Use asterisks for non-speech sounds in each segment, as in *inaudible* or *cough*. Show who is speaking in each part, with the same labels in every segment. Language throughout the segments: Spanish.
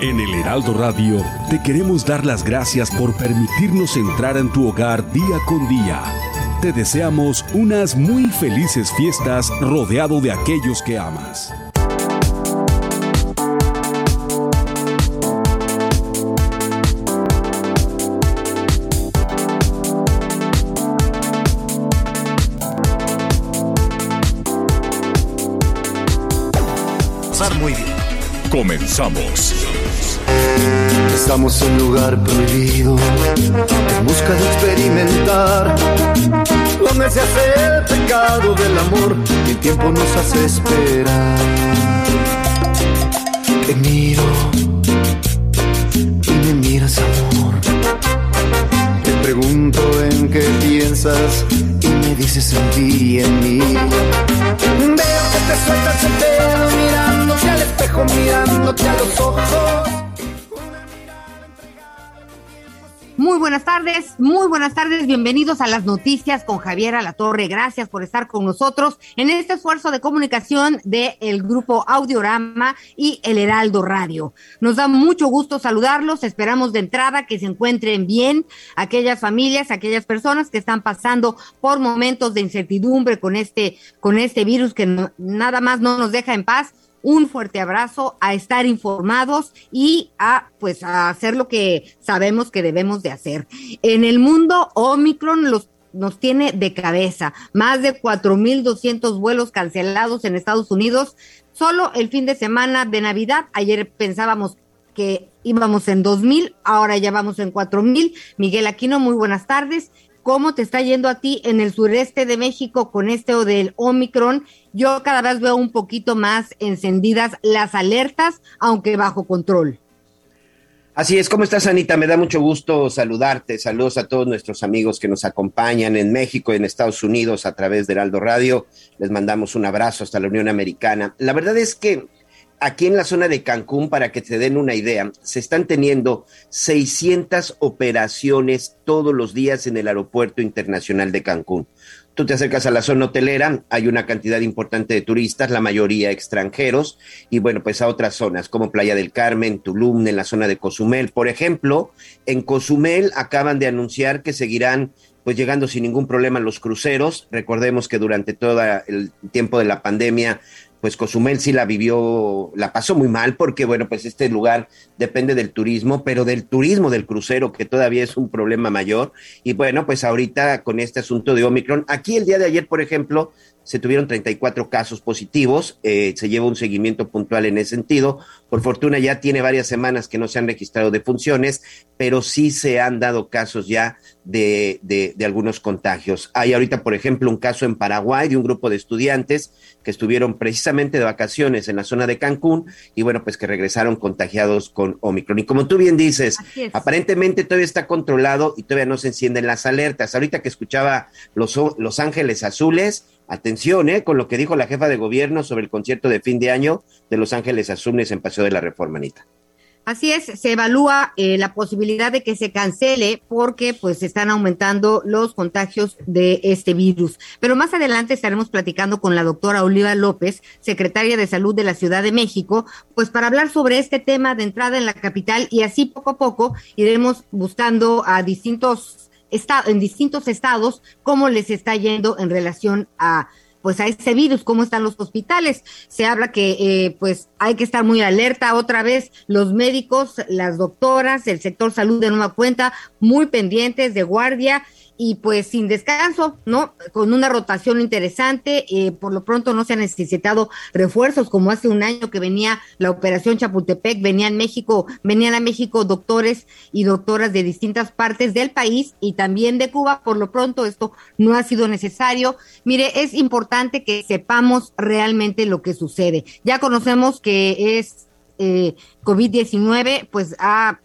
Speaker 1: En el Heraldo Radio te queremos dar las gracias por permitirnos entrar en tu hogar día con día. Te deseamos unas muy felices fiestas rodeado de aquellos que amas.
Speaker 2: Pasar muy bien.
Speaker 1: Comenzamos.
Speaker 2: Estamos en lugar prohibido, en busca de experimentar, donde se hace el pecado del amor y el tiempo nos hace esperar. Te miro y me miras amor. Te pregunto en qué piensas y me dices en ti y en mí. Veo que te sueltas el pelo mirándote al espejo, mirándote a los ojos.
Speaker 3: Muy buenas tardes, muy buenas tardes, bienvenidos a las noticias con Javier Alatorre. Gracias por estar con nosotros en este esfuerzo de comunicación del el grupo Audiorama y el Heraldo Radio. Nos da mucho gusto saludarlos, esperamos de entrada que se encuentren bien aquellas familias, aquellas personas que están pasando por momentos de incertidumbre con este, con este virus que no- nada más no nos deja en paz un fuerte abrazo, a estar informados y a pues a hacer lo que sabemos que debemos de hacer. En el mundo Omicron los nos tiene de cabeza. Más de 4.200 vuelos cancelados en Estados Unidos. Solo el fin de semana de Navidad. Ayer pensábamos que íbamos en 2.000, ahora ya vamos en 4.000. Miguel Aquino, muy buenas tardes. ¿Cómo te está yendo a ti en el sureste de México con este o del Omicron? Yo cada vez veo un poquito más encendidas las alertas, aunque bajo control.
Speaker 4: Así es, ¿cómo estás, Anita? Me da mucho gusto saludarte. Saludos a todos nuestros amigos que nos acompañan en México en Estados Unidos a través de Heraldo Radio. Les mandamos un abrazo hasta la Unión Americana. La verdad es que aquí en la zona de Cancún, para que te den una idea, se están teniendo 600 operaciones todos los días en el Aeropuerto Internacional de Cancún. Tú te acercas a la zona hotelera, hay una cantidad importante de turistas, la mayoría extranjeros, y bueno, pues a otras zonas como Playa del Carmen, Tulum, en la zona de Cozumel. Por ejemplo, en Cozumel acaban de anunciar que seguirán pues llegando sin ningún problema los cruceros. Recordemos que durante todo el tiempo de la pandemia pues Cozumel sí la vivió, la pasó muy mal porque, bueno, pues este lugar depende del turismo, pero del turismo del crucero, que todavía es un problema mayor. Y bueno, pues ahorita con este asunto de Omicron, aquí el día de ayer, por ejemplo, se tuvieron 34 casos positivos, eh, se lleva un seguimiento puntual en ese sentido. Por fortuna ya tiene varias semanas que no se han registrado defunciones, pero sí se han dado casos ya de, de, de algunos contagios. Hay ahorita, por ejemplo, un caso en Paraguay de un grupo de estudiantes que estuvieron precisamente de vacaciones en la zona de Cancún y bueno, pues que regresaron contagiados con Omicron. Y como tú bien dices, aparentemente todavía está controlado y todavía no se encienden las alertas. Ahorita que escuchaba Los, los Ángeles Azules, atención, ¿eh? Con lo que dijo la jefa de gobierno sobre el concierto de fin de año de Los Ángeles Azules en Paseo de la Reforma, Anita.
Speaker 3: Así es, se evalúa eh, la posibilidad de que se cancele porque pues están aumentando los contagios de este virus. Pero más adelante estaremos platicando con la doctora Oliva López, secretaria de Salud de la Ciudad de México, pues para hablar sobre este tema de entrada en la capital y así poco a poco iremos buscando a distintos estados, en distintos estados cómo les está yendo en relación a pues a ese virus, cómo están los hospitales. Se habla que eh, pues hay que estar muy alerta otra vez, los médicos, las doctoras, el sector salud de nueva cuenta, muy pendientes de guardia y pues sin descanso, ¿no? Con una rotación interesante, eh, por lo pronto no se han necesitado refuerzos como hace un año que venía la operación Chapultepec, venían México, venían a México doctores y doctoras de distintas partes del país y también de Cuba, por lo pronto esto no ha sido necesario. Mire, es importante que sepamos realmente lo que sucede. Ya conocemos que es eh, COVID-19, pues ha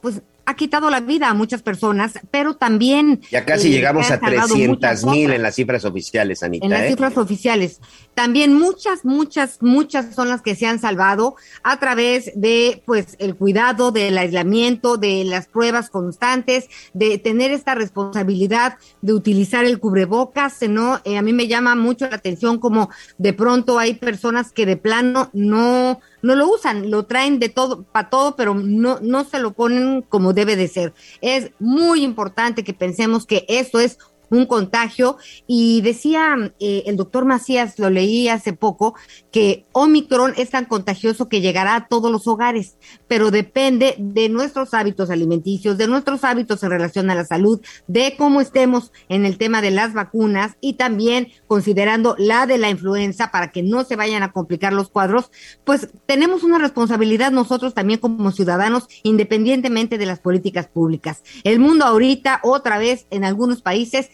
Speaker 3: pues ha quitado la vida a muchas personas, pero también...
Speaker 4: Ya casi eh, llegamos a 300 mil en las cifras oficiales, Anita.
Speaker 3: En las
Speaker 4: ¿eh?
Speaker 3: cifras oficiales. También muchas, muchas, muchas son las que se han salvado a través de, pues, el cuidado, del aislamiento, de las pruebas constantes, de tener esta responsabilidad de utilizar el cubrebocas, ¿no? Eh, a mí me llama mucho la atención como de pronto hay personas que de plano no no lo usan, lo traen de todo, para todo, pero no, no se lo ponen como debe de ser. Es muy importante que pensemos que esto es un contagio. Y decía eh, el doctor Macías, lo leí hace poco, que Omicron es tan contagioso que llegará a todos los hogares, pero depende de nuestros hábitos alimenticios, de nuestros hábitos en relación a la salud, de cómo estemos en el tema de las vacunas y también considerando la de la influenza para que no se vayan a complicar los cuadros, pues tenemos una responsabilidad nosotros también como ciudadanos, independientemente de las políticas públicas. El mundo ahorita, otra vez, en algunos países,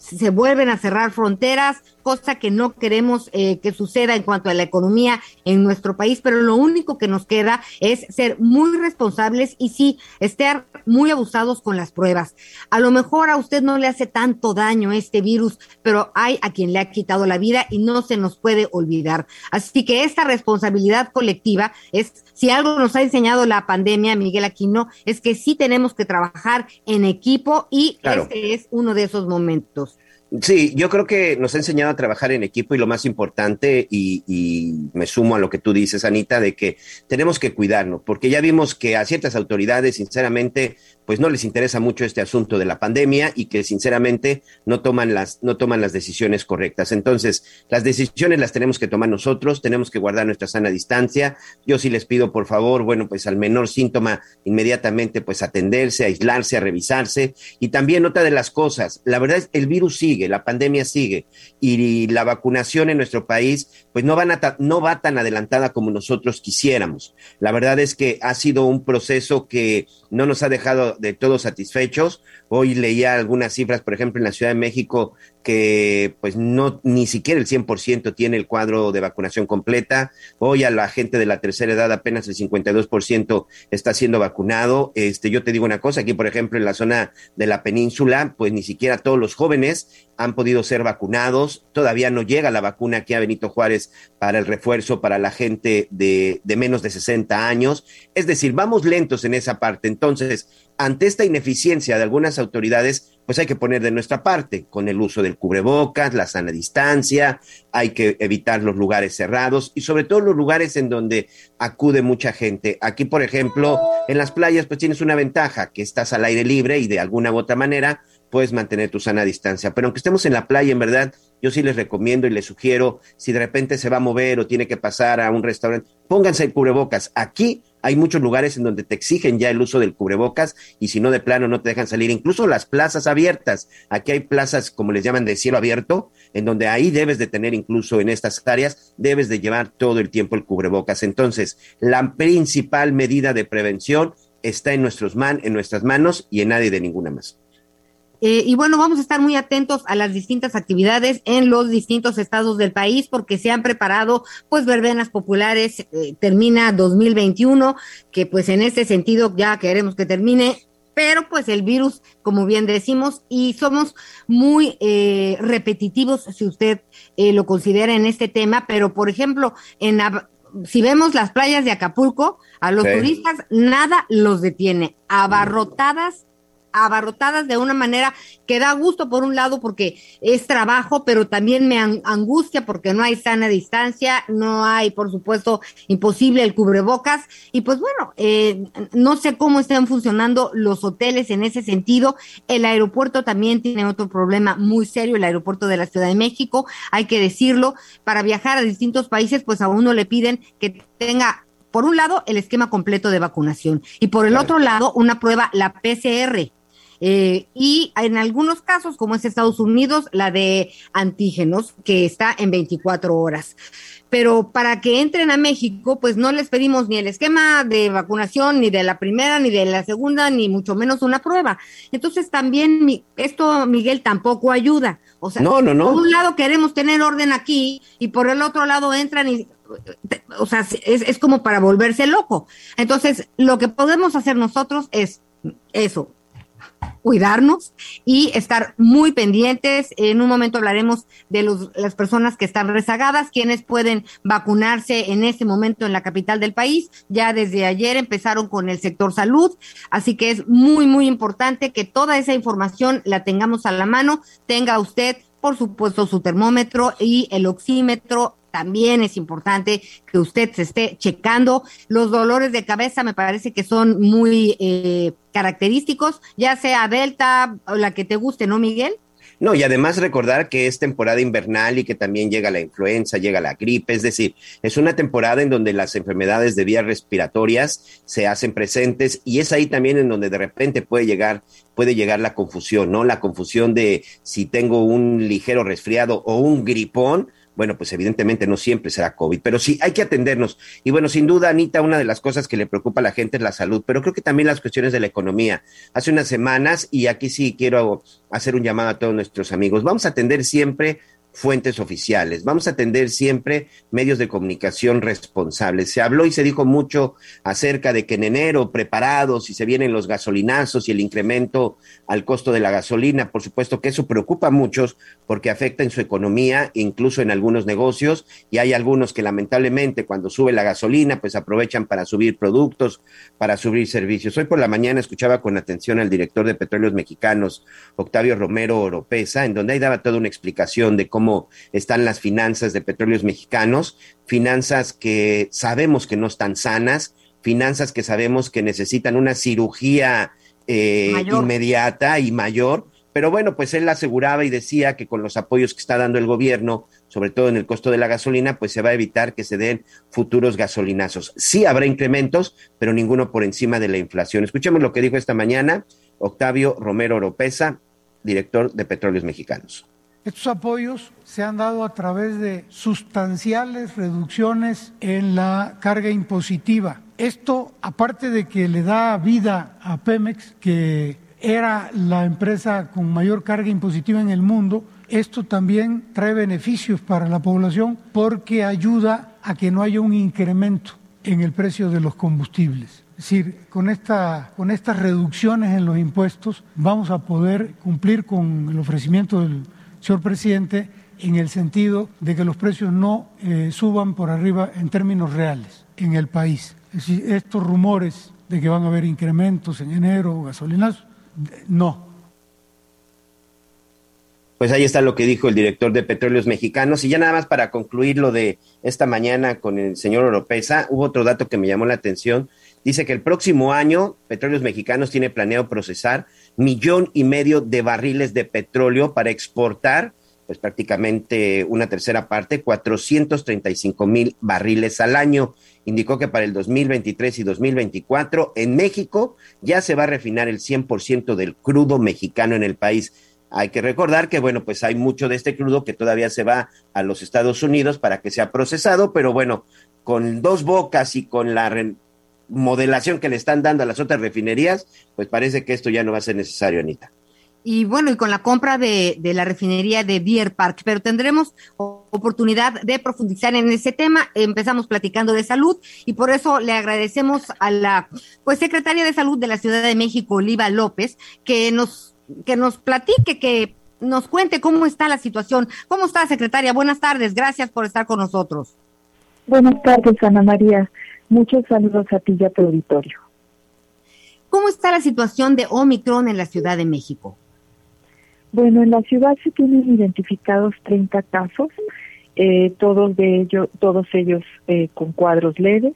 Speaker 3: se vuelven a cerrar fronteras, cosa que no queremos eh, que suceda en cuanto a la economía en nuestro país, pero lo único que nos queda es ser muy responsables y sí, estar muy abusados con las pruebas. A lo mejor a usted no le hace tanto daño este virus, pero hay a quien le ha quitado la vida y no se nos puede olvidar. Así que esta responsabilidad colectiva es, si algo nos ha enseñado la pandemia, Miguel Aquino, es que sí tenemos que trabajar en equipo y este es uno de esos momentos.
Speaker 4: Sí, yo creo que nos ha enseñado a trabajar en equipo y lo más importante, y, y, me sumo a lo que tú dices, Anita, de que tenemos que cuidarnos, porque ya vimos que a ciertas autoridades, sinceramente, pues no les interesa mucho este asunto de la pandemia y que sinceramente no toman las, no toman las decisiones correctas. Entonces, las decisiones las tenemos que tomar nosotros, tenemos que guardar nuestra sana distancia. Yo sí les pido, por favor, bueno, pues al menor síntoma, inmediatamente pues atenderse, aislarse, a revisarse. Y también otra de las cosas, la verdad es el virus sigue, la pandemia sigue y la vacunación en nuestro país pues no, van a no va tan adelantada como nosotros quisiéramos. La verdad es que ha sido un proceso que no nos ha dejado de todos satisfechos. Hoy leía algunas cifras, por ejemplo, en la Ciudad de México, que pues no ni siquiera el 100% tiene el cuadro de vacunación completa. Hoy a la gente de la tercera edad apenas el 52% está siendo vacunado. Este, yo te digo una cosa, aquí por ejemplo en la zona de la península, pues ni siquiera todos los jóvenes han podido ser vacunados. Todavía no llega la vacuna aquí a Benito Juárez para el refuerzo para la gente de, de menos de 60 años. Es decir, vamos lentos en esa parte. Entonces, ante esta ineficiencia de algunas autoridades, pues hay que poner de nuestra parte con el uso del cubrebocas, la sana distancia, hay que evitar los lugares cerrados y sobre todo los lugares en donde acude mucha gente. Aquí, por ejemplo, en las playas, pues tienes una ventaja, que estás al aire libre y de alguna u otra manera puedes mantener tu sana distancia. Pero aunque estemos en la playa, en verdad, yo sí les recomiendo y les sugiero, si de repente se va a mover o tiene que pasar a un restaurante, pónganse el cubrebocas. Aquí hay muchos lugares en donde te exigen ya el uso del cubrebocas y si no de plano no te dejan salir. Incluso las plazas abiertas. Aquí hay plazas, como les llaman, de cielo abierto, en donde ahí debes de tener incluso en estas áreas, debes de llevar todo el tiempo el cubrebocas. Entonces, la principal medida de prevención está en, nuestros man, en nuestras manos y en nadie de ninguna más.
Speaker 3: Eh, y bueno, vamos a estar muy atentos a las distintas actividades en los distintos estados del país porque se han preparado pues verbenas populares, eh, termina 2021, que pues en este sentido ya queremos que termine, pero pues el virus, como bien decimos, y somos muy eh, repetitivos si usted lo considera en este tema, pero por ejemplo, en si vemos las playas de Acapulco, a los turistas nada los detiene, abarrotadas abarrotadas de una manera que da gusto por un lado porque es trabajo, pero también me angustia porque no hay sana distancia, no hay, por supuesto, imposible el cubrebocas. Y pues bueno, eh, no sé cómo están funcionando los hoteles en ese sentido. El aeropuerto también tiene otro problema muy serio, el aeropuerto de la Ciudad de México, hay que decirlo, para viajar a distintos países, pues a uno le piden que tenga por un lado, el esquema completo de vacunación y por el otro lado, una prueba, la PCR Eh, y en algunos casos, como es Estados Unidos, la de antígenos, que está en 24 horas pero para que entren a México, pues no les pedimos ni el esquema de vacunación, ni de la primera, ni de la segunda, ni mucho menos una prueba. Entonces también esto, Miguel, tampoco ayuda. O sea, no, no, no. por un lado queremos tener orden aquí y por el otro lado entran y, o sea, es, es como para volverse loco. Entonces, lo que podemos hacer nosotros es eso, cuidarnos y estar muy pendientes. En un momento hablaremos de los, las personas que están rezagadas, quienes pueden vacunarse en este momento en la capital del país. Ya desde ayer empezaron con el sector salud, así que es muy, muy importante que toda esa información la tengamos a la mano. Tenga usted por supuesto, su termómetro y el oxímetro también es importante que usted se esté checando. Los dolores de cabeza me parece que son muy eh, característicos, ya sea Delta o la que te guste, ¿no, Miguel?
Speaker 4: No, y además recordar que es temporada invernal y que también llega la influenza, llega la gripe, es decir, es una temporada en donde las enfermedades de vías respiratorias se hacen presentes y es ahí también en donde de repente puede llegar puede llegar la confusión, ¿no? La confusión de si tengo un ligero resfriado o un gripón, bueno, pues evidentemente no siempre será COVID, pero sí hay que atendernos. Y bueno, sin duda, Anita, una de las cosas que le preocupa a la gente es la salud, pero creo que también las cuestiones de la economía. Hace unas semanas, y aquí sí quiero hacer un llamado a todos nuestros amigos, vamos a atender siempre fuentes oficiales. Vamos a atender siempre medios de comunicación responsables. Se habló y se dijo mucho acerca de que en enero, preparados, y se vienen los gasolinazos y el incremento al costo de la gasolina, por supuesto que eso preocupa a muchos porque afecta en su economía, incluso en algunos negocios, y hay algunos que lamentablemente cuando sube la gasolina, pues aprovechan para subir productos, para subir servicios. Hoy por la mañana escuchaba con atención al director de Petróleos Mexicanos, Octavio Romero Oropesa, en donde ahí daba toda una explicación de cómo cómo están las finanzas de petróleos mexicanos, finanzas que sabemos que no están sanas, finanzas que sabemos que necesitan una cirugía eh, inmediata y mayor. Pero bueno, pues él aseguraba y decía que con los apoyos que está dando el gobierno, sobre todo en el costo de la gasolina, pues se va a evitar que se den futuros gasolinazos. Sí habrá incrementos, pero ninguno por encima de la inflación. Escuchemos lo que dijo esta mañana Octavio Romero Oropesa, director de Petróleos Mexicanos.
Speaker 5: Estos apoyos se han dado a través de sustanciales reducciones en la carga impositiva. Esto, aparte de que le da vida a Pemex, que era la empresa con mayor carga impositiva en el mundo, esto también trae beneficios para la población porque ayuda a que no haya un incremento en el precio de los combustibles. Es decir, con, esta, con estas reducciones en los impuestos vamos a poder cumplir con el ofrecimiento del señor presidente, en el sentido de que los precios no eh, suban por arriba en términos reales en el país. Es decir, estos rumores de que van a haber incrementos en enero, gasolinas, no.
Speaker 4: Pues ahí está lo que dijo el director de Petróleos Mexicanos. Y ya nada más para concluir lo de esta mañana con el señor Oropesa, hubo otro dato que me llamó la atención. Dice que el próximo año Petróleos Mexicanos tiene planeado procesar millón y medio de barriles de petróleo para exportar, pues prácticamente una tercera parte, 435 mil barriles al año. Indicó que para el 2023 y 2024 en México ya se va a refinar el 100% del crudo mexicano en el país. Hay que recordar que, bueno, pues hay mucho de este crudo que todavía se va a los Estados Unidos para que sea procesado, pero bueno, con dos bocas y con la modelación que le están dando a las otras refinerías, pues parece que esto ya no va a ser necesario, Anita.
Speaker 3: Y bueno, y con la compra de, de la refinería de Beer Park, pero tendremos oportunidad de profundizar en ese tema. Empezamos platicando de salud y por eso le agradecemos a la pues secretaria de salud de la Ciudad de México, Oliva López, que nos que nos platique, que nos cuente cómo está la situación. ¿Cómo está, secretaria? Buenas tardes, gracias por estar con nosotros.
Speaker 6: Buenas tardes, Ana María. Muchos saludos a ti y a tu auditorio.
Speaker 3: ¿Cómo está la situación de Omicron en la Ciudad de México?
Speaker 6: Bueno, en la ciudad se tienen identificados 30 casos, eh, todos de ellos, todos ellos eh, con cuadros leves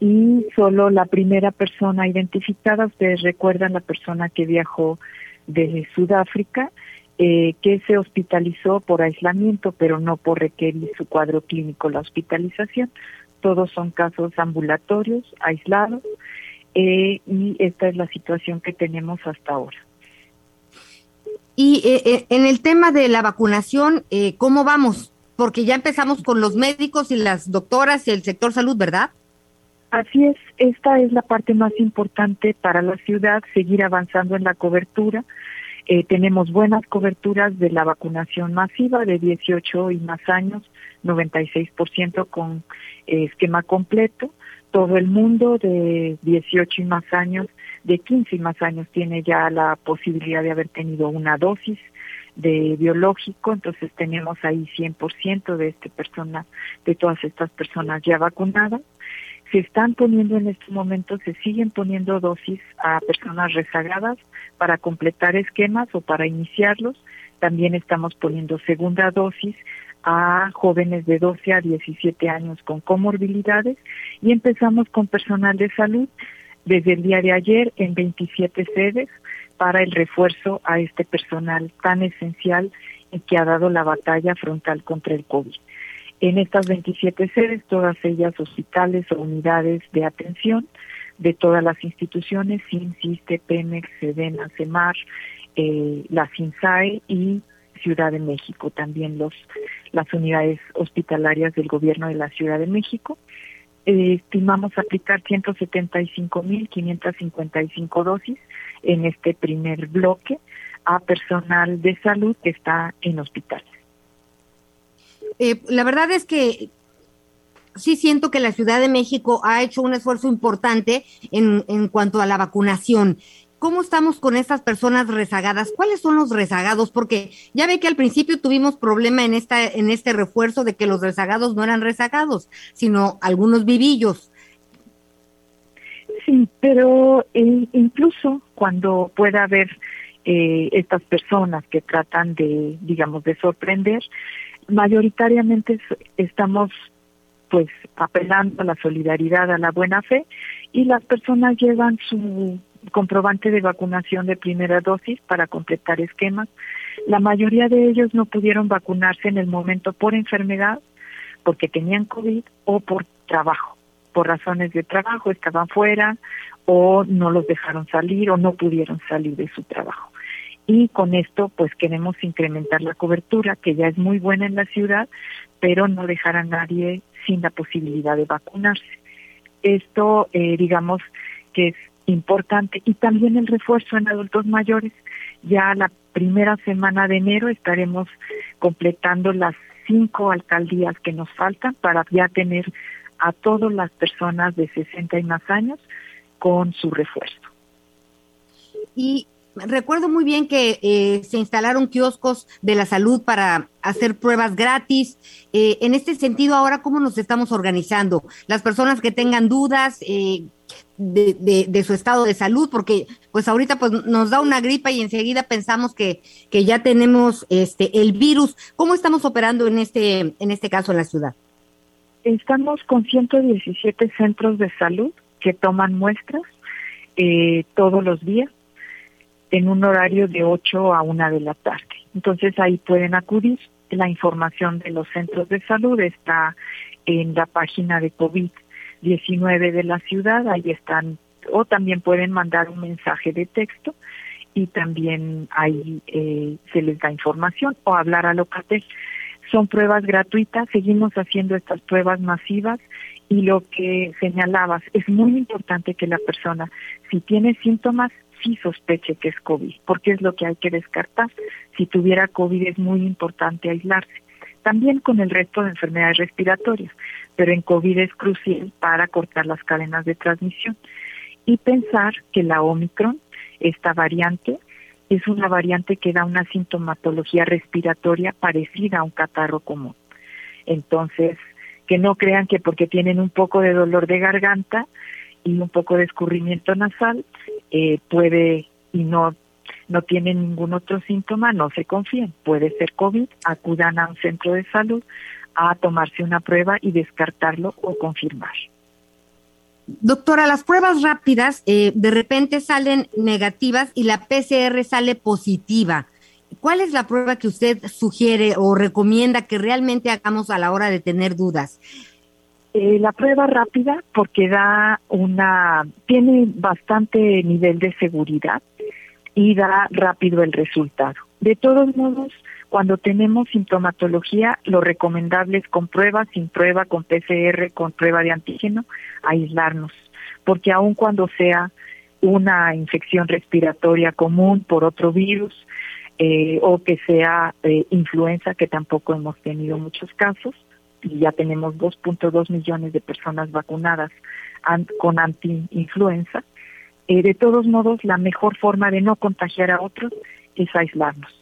Speaker 6: y solo la primera persona identificada, ustedes recuerdan la persona que viajó de Sudáfrica, eh, que se hospitalizó por aislamiento, pero no por requerir su cuadro clínico la hospitalización. Todos son casos ambulatorios, aislados, eh, y esta es la situación que tenemos hasta ahora.
Speaker 3: Y eh, eh, en el tema de la vacunación, eh, ¿cómo vamos? Porque ya empezamos con los médicos y las doctoras y el sector salud, ¿verdad?
Speaker 6: Así es, esta es la parte más importante para la ciudad, seguir avanzando en la cobertura. Eh, tenemos buenas coberturas de la vacunación masiva de 18 y más años, 96% con eh, esquema completo. Todo el mundo de 18 y más años, de 15 y más años tiene ya la posibilidad de haber tenido una dosis de biológico, entonces tenemos ahí 100% de este persona, de todas estas personas ya vacunadas se están poniendo en este momento, se siguen poniendo dosis a personas rezagadas para completar esquemas o para iniciarlos. También estamos poniendo segunda dosis a jóvenes de 12 a 17 años con comorbilidades y empezamos con personal de salud desde el día de ayer en 27 sedes para el refuerzo a este personal tan esencial que ha dado la batalla frontal contra el COVID. En estas 27 sedes, todas ellas hospitales o unidades de atención de todas las instituciones, SINCISTE, Pemex, SEDENA, CEMAR, eh, la CINSAE y Ciudad de México, también los las unidades hospitalarias del gobierno de la Ciudad de México. Eh, estimamos aplicar 175.555 dosis en este primer bloque a personal de salud que está en hospitales.
Speaker 3: Eh, la verdad es que sí siento que la Ciudad de México ha hecho un esfuerzo importante en, en cuanto a la vacunación. ¿Cómo estamos con estas personas rezagadas? ¿Cuáles son los rezagados? Porque ya ve que al principio tuvimos problema en esta en este refuerzo de que los rezagados no eran rezagados, sino algunos vivillos.
Speaker 6: Sí, pero eh, incluso cuando pueda haber eh, estas personas que tratan de, digamos, de sorprender, mayoritariamente estamos pues apelando a la solidaridad, a la buena fe y las personas llevan su comprobante de vacunación de primera dosis para completar esquemas. La mayoría de ellos no pudieron vacunarse en el momento por enfermedad, porque tenían COVID o por trabajo, por razones de trabajo, estaban fuera o no los dejaron salir o no pudieron salir de su trabajo y con esto pues queremos incrementar la cobertura que ya es muy buena en la ciudad, pero no dejar a nadie sin la posibilidad de vacunarse. Esto eh, digamos que es importante y también el refuerzo en adultos mayores. Ya la primera semana de enero estaremos completando las cinco alcaldías que nos faltan para ya tener a todas las personas de 60 y más años con su refuerzo.
Speaker 3: Y recuerdo muy bien que eh, se instalaron kioscos de la salud para hacer pruebas gratis. Eh, en este sentido, ahora, ¿cómo nos estamos organizando? Las personas que tengan dudas eh, de, de, su estado de salud, porque pues ahorita pues nos da una gripa y enseguida pensamos que, que ya tenemos este el virus. ¿Cómo estamos operando en este, en este caso en la ciudad?
Speaker 6: Estamos con 117 centros de salud que toman muestras todos los días en un horario de 8 a 1 de la tarde. Entonces ahí pueden acudir. La información de los centros de salud está en la página de COVID-19 de la ciudad, ahí están, o también pueden mandar un mensaje de texto y también ahí eh, se les da información o hablar a Locatel. Son pruebas gratuitas, seguimos haciendo estas pruebas masivas y lo que señalabas, es muy importante que la persona, si tiene síntomas, sí sospeche que es COVID, porque es lo que hay que descartar. Si tuviera COVID es muy importante aislarse. También con el resto de enfermedades respiratorias, pero en COVID es crucial para cortar las cadenas de transmisión. Y pensar que la Omicron, esta variante, es una variante que da una sintomatología respiratoria parecida a un catarro común. Entonces, que no crean que porque tienen un poco de dolor de garganta y un poco de escurrimiento nasal, eh, puede y no no tienen ningún otro síntoma, no se confíen, puede ser COVID, acudan a un centro de salud a tomarse una prueba y descartarlo o confirmar.
Speaker 3: Doctora, las pruebas rápidas eh, de repente salen negativas y la PCR sale positiva. ¿Cuál es la prueba que usted sugiere o recomienda que realmente hagamos a la hora de tener dudas?
Speaker 6: Eh, la prueba rápida porque da una, tiene bastante nivel de seguridad y da rápido el resultado. De todos modos, cuando tenemos sintomatología, lo recomendable es con prueba, sin prueba, con PCR, con prueba de antígeno, aislarnos, porque aun cuando sea una infección respiratoria común por otro virus eh, o que sea eh, influenza, que tampoco hemos tenido muchos casos, y ya tenemos 2.2 millones de personas vacunadas con anti-influenza, eh, de todos modos, la mejor forma de no contagiar a otros es aislarnos.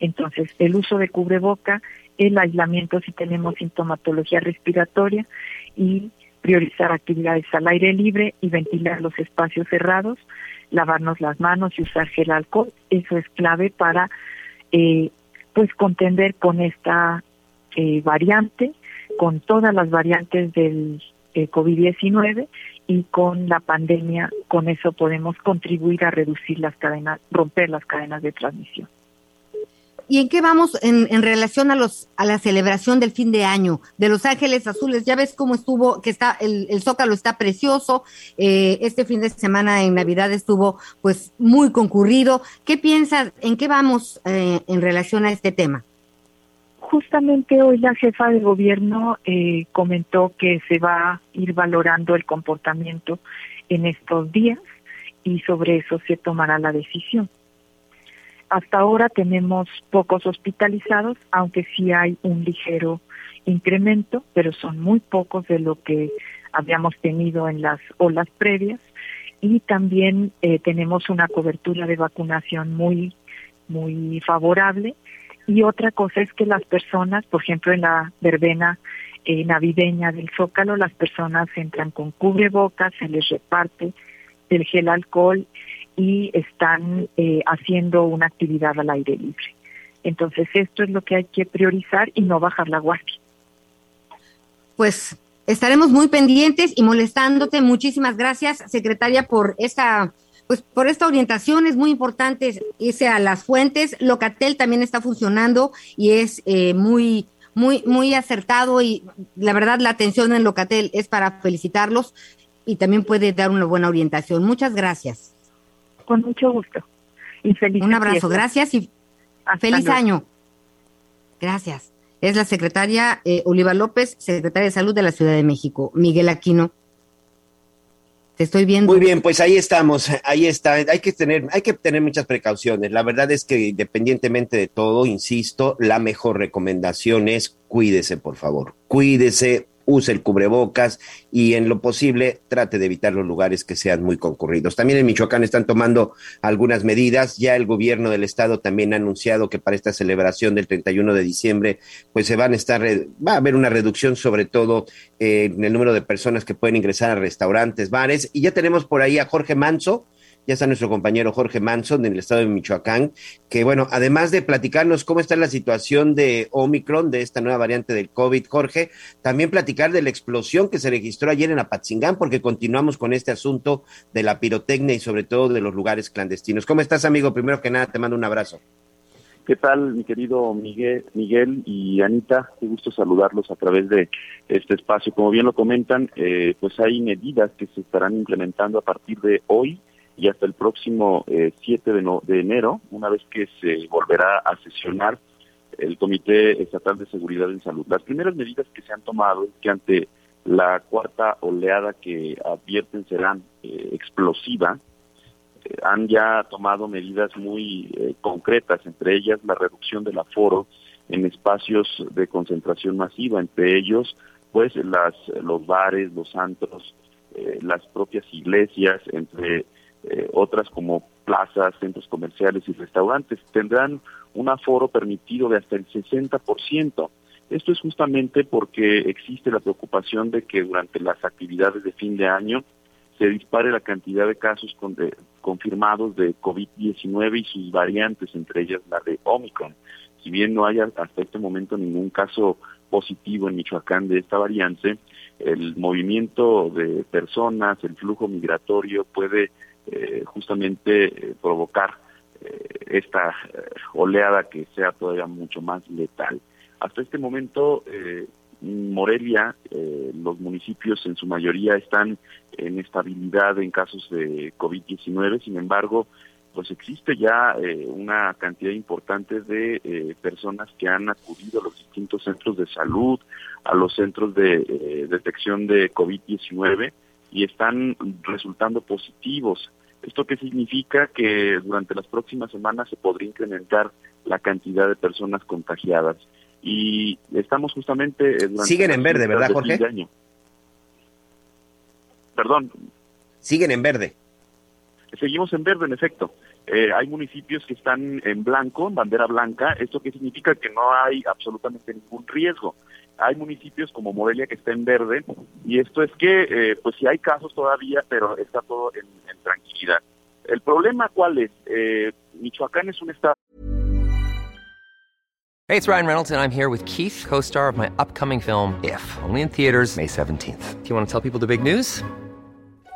Speaker 6: Entonces, el uso de cubreboca, el aislamiento si tenemos sintomatología respiratoria y priorizar actividades al aire libre y ventilar los espacios cerrados, lavarnos las manos y usar gel alcohol, eso es clave para eh, pues contender con esta eh, variante, con todas las variantes del eh, COVID-19 y con la pandemia, con eso podemos contribuir a reducir las cadenas, romper las cadenas de transmisión.
Speaker 3: ¿Y en qué vamos en, en, relación a los a la celebración del fin de año de Los Ángeles Azules? Ya ves cómo estuvo, que está el, el Zócalo está precioso. Eh, este fin de semana en Navidad estuvo pues muy concurrido. ¿Qué piensas? ¿En qué vamos eh, en relación a este tema?
Speaker 6: Justamente hoy la jefa de gobierno eh, comentó que se va a ir valorando el comportamiento en estos días y sobre eso se tomará la decisión. Hasta ahora tenemos pocos hospitalizados, aunque sí hay un ligero incremento, pero son muy pocos de lo que habíamos tenido en las olas previas y también eh, tenemos una cobertura de vacunación muy muy favorable y otra cosa es que las personas, por ejemplo, en la verbena eh, navideña del Zócalo, las personas entran con cubrebocas, se les reparte el gel alcohol y están eh, haciendo una actividad al aire libre. Entonces, esto es lo que hay que priorizar y no bajar la guardia.
Speaker 3: Pues estaremos muy pendientes y molestándote. Muchísimas gracias, secretaria, por esta pues por esta orientación es muy importante irse a las fuentes. Locatel también está funcionando y es eh, muy, muy, muy acertado y la verdad la atención en Locatel es para felicitarlos y también puede dar una buena orientación. Muchas gracias.
Speaker 6: Con mucho gusto. Y feliz
Speaker 3: Un abrazo, gracias y feliz año. Gracias. Es la secretaria eh, Oliva López, secretaria de Salud de la Ciudad de México. Miguel Aquino estoy viendo.
Speaker 4: Muy bien, pues ahí estamos, ahí está. Hay que tener, hay que tener muchas precauciones. La verdad es que independientemente de todo, insisto, la mejor recomendación es cuídese, por favor. Cuídese, use el cubrebocas y en lo posible trate de evitar los lugares que sean muy concurridos. También en Michoacán están tomando algunas medidas. Ya el gobierno del estado también ha anunciado que para esta celebración del 31 de diciembre, pues se van a estar, va a haber una reducción sobre todo eh, en el número de personas que pueden ingresar a restaurantes, bares. Y ya tenemos por ahí a Jorge Manso, ya está nuestro compañero Jorge Manson del estado de Michoacán, que bueno, además de platicarnos cómo está la situación de Omicron, de esta nueva variante del COVID, Jorge, también platicar de la explosión que se registró ayer en Apatzingán, porque continuamos con este asunto de la pirotecnia y sobre todo de los lugares clandestinos. ¿Cómo estás, amigo? Primero que nada, te mando un abrazo.
Speaker 7: ¿Qué tal, mi querido Miguel, Miguel y Anita? Qué gusto saludarlos a través de este espacio. Como bien lo comentan, eh, pues hay medidas que se estarán implementando a partir de hoy y hasta el próximo 7 eh, de, de enero, una vez que se volverá a sesionar el Comité Estatal de Seguridad en Salud. Las primeras medidas que se han tomado es que ante la cuarta oleada que advierten serán eh, explosiva, eh, han ya tomado medidas muy concretas, entre ellas la reducción del aforo en espacios de concentración masiva, entre ellos pues las los bares, los antros, las propias iglesias, entre eh, otras como plazas, centros comerciales y restaurantes, tendrán un aforo permitido de hasta el 60%. Esto es justamente porque existe la preocupación de que durante las actividades de fin de año se dispare la cantidad de casos confirmados de COVID-19 y sus variantes, entre ellas la de Omicron. Si bien no haya hasta este momento ningún caso positivo en Michoacán de esta variante, el movimiento de personas, el flujo migratorio puede eh, justamente eh, provocar eh, esta oleada que sea todavía mucho más letal. Hasta este momento, Morelia, los municipios en su mayoría están en estabilidad en casos de COVID-19, sin embargo, pues existe ya eh, una cantidad importante de eh, personas que han acudido a los distintos centros de salud, a los centros de detección de COVID-19 y están resultando positivos. ¿Esto qué significa? Que durante las próximas semanas se podría incrementar la cantidad de personas contagiadas. Y estamos justamente...
Speaker 4: Siguen en verde, ¿verdad, Jorge?
Speaker 7: Perdón.
Speaker 4: Siguen en verde.
Speaker 7: Seguimos en verde, en efecto. Eh, hay municipios que están en blanco, en bandera blanca. ¿Esto qué significa? Que no hay absolutamente ningún riesgo. Hay municipios como Morelia que está en verde y esto es que, eh, pues sí hay casos todavía, pero está todo en, en tranquilidad. El problema cuál es? Eh, Michoacán es un estado.
Speaker 8: Hey, it's Ryan Reynolds and I'm here with Keith, co-star of my upcoming film If, only in theaters May 17th. Do you want to tell people the big news?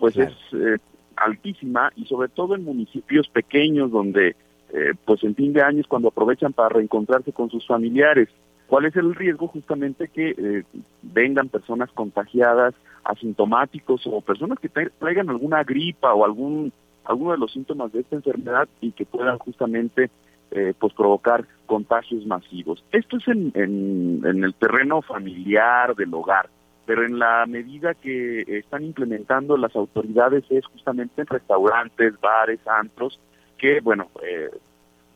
Speaker 7: pues es eh, altísima y sobre todo en municipios pequeños donde eh, pues en fin de años cuando aprovechan para reencontrarse con sus familiares. ¿Cuál es el riesgo? Justamente que eh, vengan personas contagiadas, asintomáticos o personas que traigan alguna gripa o algún alguno de los síntomas de esta enfermedad y que puedan justamente pues provocar contagios masivos. Esto es en, en el terreno familiar del hogar pero en la medida que están implementando las autoridades es justamente en restaurantes, bares, antros, que bueno, eh,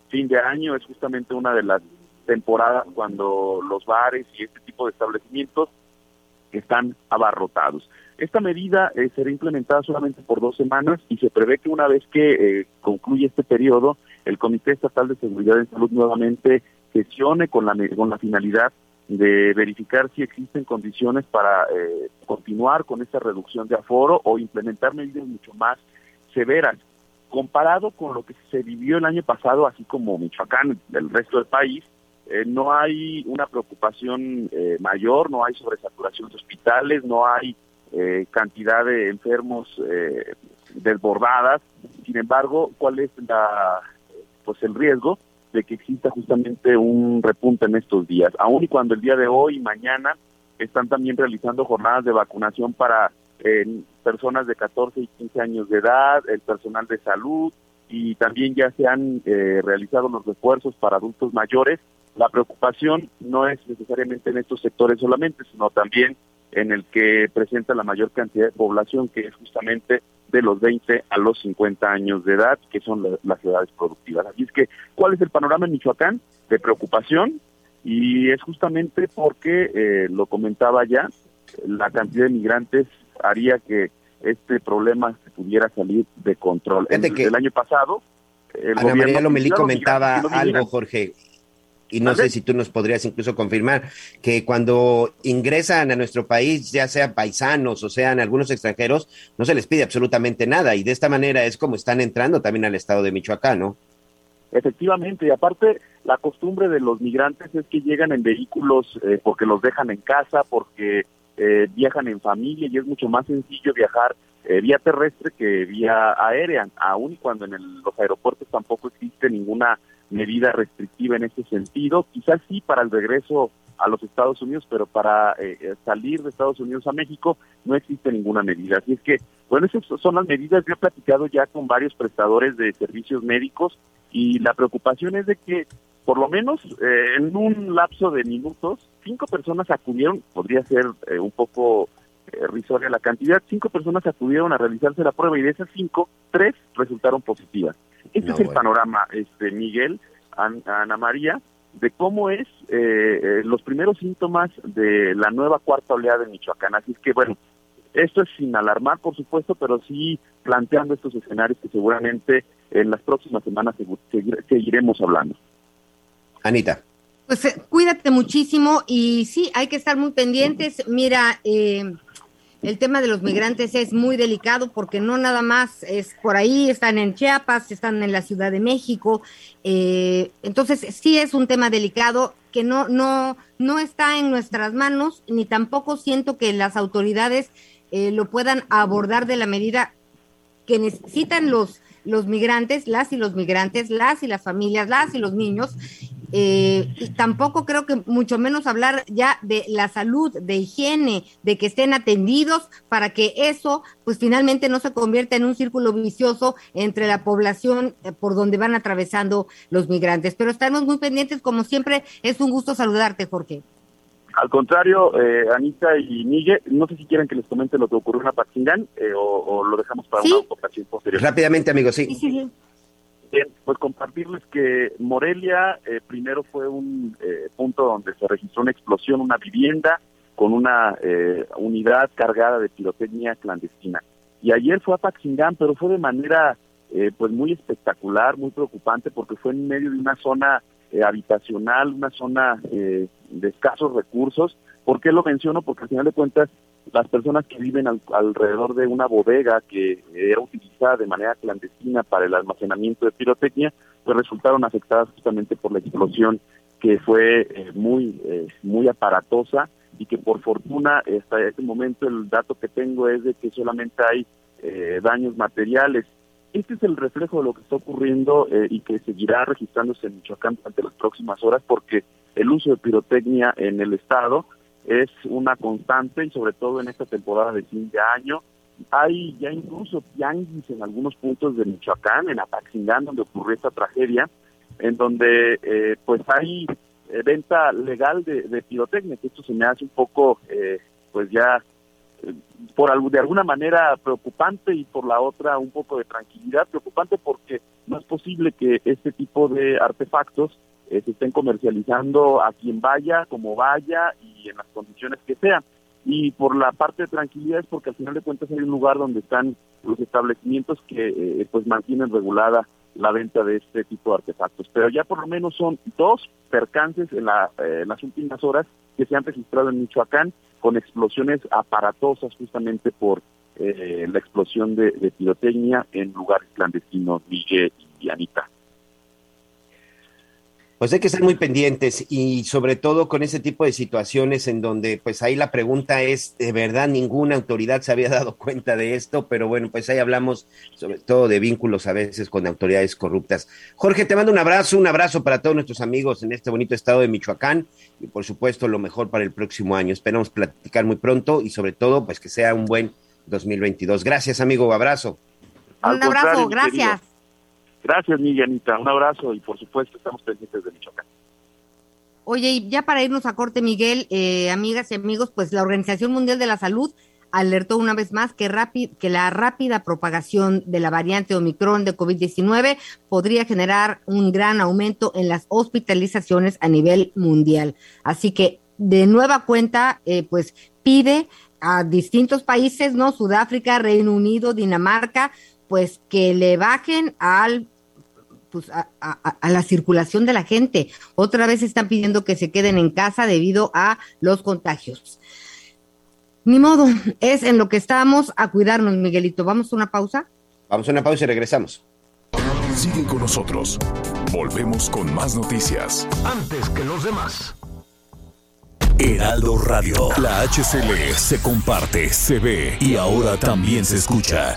Speaker 7: fin de año es justamente una de las temporadas cuando los bares y este tipo de establecimientos están abarrotados. Esta medida eh, será implementada solamente por dos semanas y se prevé que una vez que eh, concluya este periodo, el Comité Estatal de Seguridad en Salud nuevamente sesione con la, con la finalidad de verificar si existen condiciones para eh, continuar con esta reducción de aforo o implementar medidas mucho más severas. Comparado con lo que se vivió el año pasado, así como Michoacán, el resto del país, eh, no hay una preocupación eh, mayor, no hay sobresaturación de hospitales, no hay cantidad de enfermos desbordadas. Sin embargo, ¿cuál es la, pues el riesgo? De que exista justamente un repunte en estos días, aun y cuando el día de hoy y mañana están también realizando jornadas de vacunación para eh, personas de 14 y 15 años de edad, el personal de salud y también ya se han eh, realizado los refuerzos para adultos mayores. La preocupación no es necesariamente en estos sectores solamente, sino también en el que presenta la mayor cantidad de población, que es justamente de los 20 a los 50 años de edad, que son las edades productivas. Así es que, ¿cuál es el panorama en Michoacán? De preocupación, y es justamente porque, eh, lo comentaba ya, la cantidad de migrantes haría que este problema se pudiera salir de control.
Speaker 4: El, el
Speaker 7: año pasado,
Speaker 4: el Ana María Lomelí comentaba algo, Jorge, y no sé si tú nos podrías incluso confirmar que cuando ingresan a nuestro país, ya sean paisanos o sean algunos extranjeros, no se les pide absolutamente nada y de esta manera es como están entrando también al estado de Michoacán, ¿no?
Speaker 7: Efectivamente, y aparte la costumbre de los migrantes es que llegan en vehículos eh, porque los dejan en casa, porque eh, viajan en familia y es mucho más sencillo viajar eh, vía terrestre que vía aérea, aun y cuando en los aeropuertos tampoco existe ninguna medida restrictiva en ese sentido. Quizás sí para el regreso a los Estados Unidos, pero para eh, eh, salir de Estados Unidos a México no existe ninguna medida. Así es que, bueno, esas son las medidas. Yo he platicado ya con varios prestadores de servicios médicos y la preocupación es de que por lo menos eh, en un lapso de minutos, cinco personas acudieron, podría ser un poco risoria la cantidad, cinco personas acudieron a realizarse la prueba y de esas cinco, tres resultaron positivas. Este es el panorama, este Miguel, Ana María, de cómo es eh, eh, los primeros síntomas de la nueva cuarta oleada de Michoacán. Así es que, bueno, esto es sin alarmar, por supuesto, pero sí planteando estos escenarios que seguramente en las próximas semanas seguiremos hablando.
Speaker 4: Anita.
Speaker 3: Pues eh, cuídate muchísimo y sí, hay que estar muy pendientes. Mira, el tema de los migrantes es muy delicado porque no nada más es por ahí, están en Chiapas, están en la Ciudad de México. Eh, entonces, sí es un tema delicado que no, no, no está en nuestras manos, ni tampoco siento que las autoridades eh, lo puedan abordar de la medida que necesitan los, los migrantes, las y los migrantes, las y las familias, las y los niños, eh, y tampoco creo que mucho menos hablar ya de la salud, de higiene, de que estén atendidos para que eso pues finalmente no se convierta en un círculo vicioso entre la población eh, por donde van atravesando los migrantes. Pero estamos muy pendientes, como siempre, es un gusto saludarte, Jorge.
Speaker 7: Al contrario, eh, Anita y Miguel, no sé si quieren que les comente lo que ocurrió en Apatzingán o, lo dejamos para una ocasión posterior.
Speaker 4: Rápidamente, amigos, sí.
Speaker 3: sí
Speaker 7: pues compartirles que Morelia eh, primero fue un eh, punto donde se registró una explosión, una vivienda con una eh, unidad cargada de pirotecnia clandestina. Y ayer fue a Paxingán, pero fue de manera pues muy espectacular, muy preocupante, porque fue en medio de una zona habitacional, una zona de escasos recursos. ¿Por qué lo menciono? Porque al final de cuentas las personas que viven alrededor de una bodega que era utilizada de manera clandestina para el almacenamiento de pirotecnia, pues resultaron afectadas justamente por la explosión que fue eh, muy eh, muy aparatosa y que por fortuna hasta este momento el dato que tengo es de que solamente hay eh, daños materiales. Este es el reflejo de lo que está ocurriendo y que seguirá registrándose en Michoacán durante las próximas horas porque el uso de pirotecnia en el estado es una constante y sobre todo en esta temporada de fin de año. Hay ya incluso tianguis en algunos puntos de Michoacán, en Apaxingán, donde ocurrió esta tragedia, en donde eh, pues hay eh, venta legal de, de, pirotecnia, que esto se me hace un poco, eh, pues ya, por de alguna manera preocupante y por la otra un poco de tranquilidad, preocupante porque no es posible que este tipo de artefactos se estén comercializando a quien vaya, como vaya y en las condiciones que sean. Y por la parte de tranquilidad es porque al final de cuentas hay un lugar donde están los establecimientos que eh, pues mantienen regulada la venta de este tipo de artefactos. Pero ya por lo menos son dos percances en, la, eh, las últimas horas que se han registrado en Michoacán con explosiones aparatosas justamente por eh, la explosión de, de pirotecnia en lugares clandestinos, Miguel y Anita.
Speaker 4: Pues hay que estar muy pendientes y sobre todo con ese tipo de situaciones en donde pues ahí la pregunta es, de verdad ninguna autoridad se había *laughs* dado cuenta de esto, pero bueno, pues ahí hablamos sobre todo de vínculos a veces con autoridades corruptas. Jorge, te mando un abrazo, un abrazo para todos nuestros amigos en este bonito estado de Michoacán y por supuesto lo mejor para el próximo año. Esperamos platicar muy pronto y sobre todo pues que sea un buen 2022. Gracias amigo, abrazo.
Speaker 3: Un abrazo, gracias.
Speaker 7: Gracias, Miguelita. Un abrazo y por supuesto estamos pendientes de Michoacán.
Speaker 3: Oye, y ya para irnos a corte, Miguel, eh, amigas y amigos, pues la Organización Mundial de la Salud alertó una vez más que, que la rápida propagación de la variante Omicron de COVID-19 podría generar un gran aumento en las hospitalizaciones a nivel mundial. Así que, de nueva cuenta, eh, pues pide a distintos países, ¿no? Sudáfrica, Reino Unido, Dinamarca, pues que le bajen al pues, a, la circulación de la gente. Otra vez están pidiendo que se queden en casa debido a los contagios. Ni modo, es en lo que estamos a cuidarnos, Miguelito. ¿Vamos a una pausa?
Speaker 4: Vamos a una pausa y regresamos.
Speaker 1: Sigue con nosotros. Volvemos con más noticias. Antes que los demás. Heraldo Radio. La HCL se comparte, se ve y ahora también se escucha.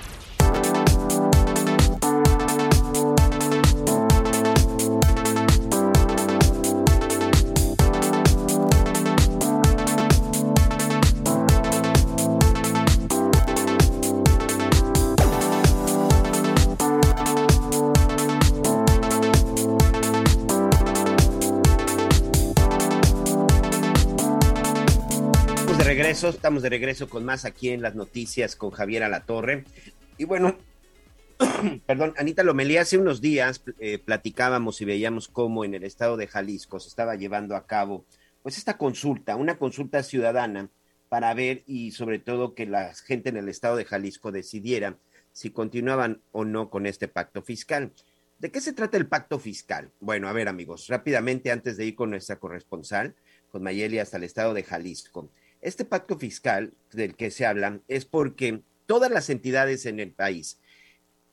Speaker 4: Estamos de regreso con más aquí en las noticias con Javier Alatorre. Y bueno, *clears throat* perdón, Anita Lomelí, hace unos días eh, platicábamos y veíamos cómo en el estado de Jalisco se estaba llevando a cabo pues esta consulta, una consulta ciudadana para ver y sobre todo que la gente en el estado de Jalisco decidiera si continuaban o no con este pacto fiscal. ¿De qué se trata el pacto fiscal? Bueno, a ver amigos, rápidamente antes de ir con nuestra corresponsal, con Mayeli hasta el estado de Jalisco. Este pacto fiscal del que se habla es porque todas las entidades en el país